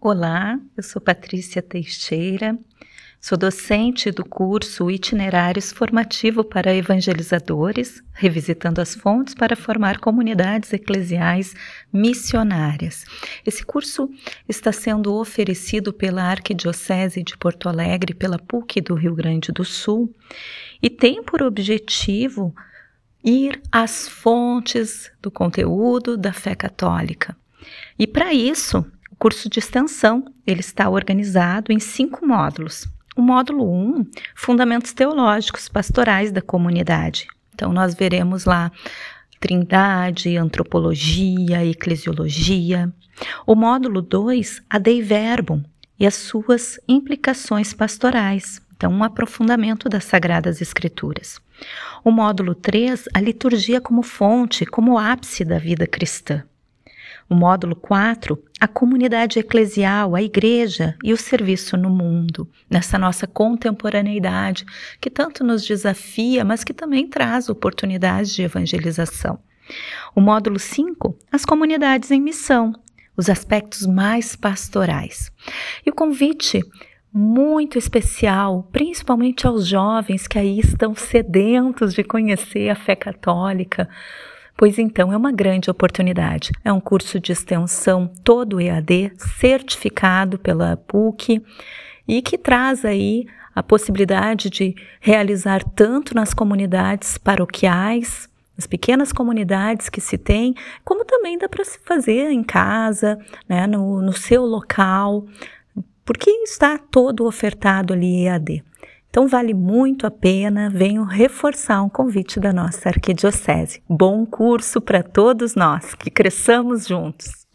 Olá, eu sou Patrícia Teixeira, sou docente do curso Itinerários Formativo para Evangelizadores, revisitando as fontes para formar comunidades eclesiais missionárias. Esse curso está sendo oferecido pela Arquidiocese de Porto Alegre, pela PUC do Rio Grande do Sul, e tem por objetivo ir às fontes do conteúdo da fé católica. E para isso, curso de extensão, ele está organizado em cinco módulos. O módulo 1, um, Fundamentos Teológicos Pastorais da Comunidade. Então, nós veremos lá Trindade, Antropologia, Eclesiologia. O módulo 2, a Dei Verbum e as suas implicações pastorais. Então, um aprofundamento das Sagradas Escrituras. O módulo 3, a liturgia como fonte, como ápice da vida cristã. O módulo 4, a comunidade eclesial, a igreja e o serviço no mundo, nessa nossa contemporaneidade que tanto nos desafia, mas que também traz oportunidades de evangelização. O módulo 5, as comunidades em missão, os aspectos mais pastorais. E o convite muito especial, principalmente aos jovens que aí estão sedentos de conhecer a fé católica, Pois então é uma grande oportunidade. É um curso de extensão todo EAD, certificado pela PUC e que traz aí a possibilidade de realizar tanto nas comunidades paroquiais, as pequenas comunidades que se tem, como também dá para se fazer em casa, né, no, no seu local, porque está todo ofertado ali EAD. Então vale muito a pena, venho reforçar um convite da nossa arquidiocese. Bom curso para todos nós, que cresçamos juntos.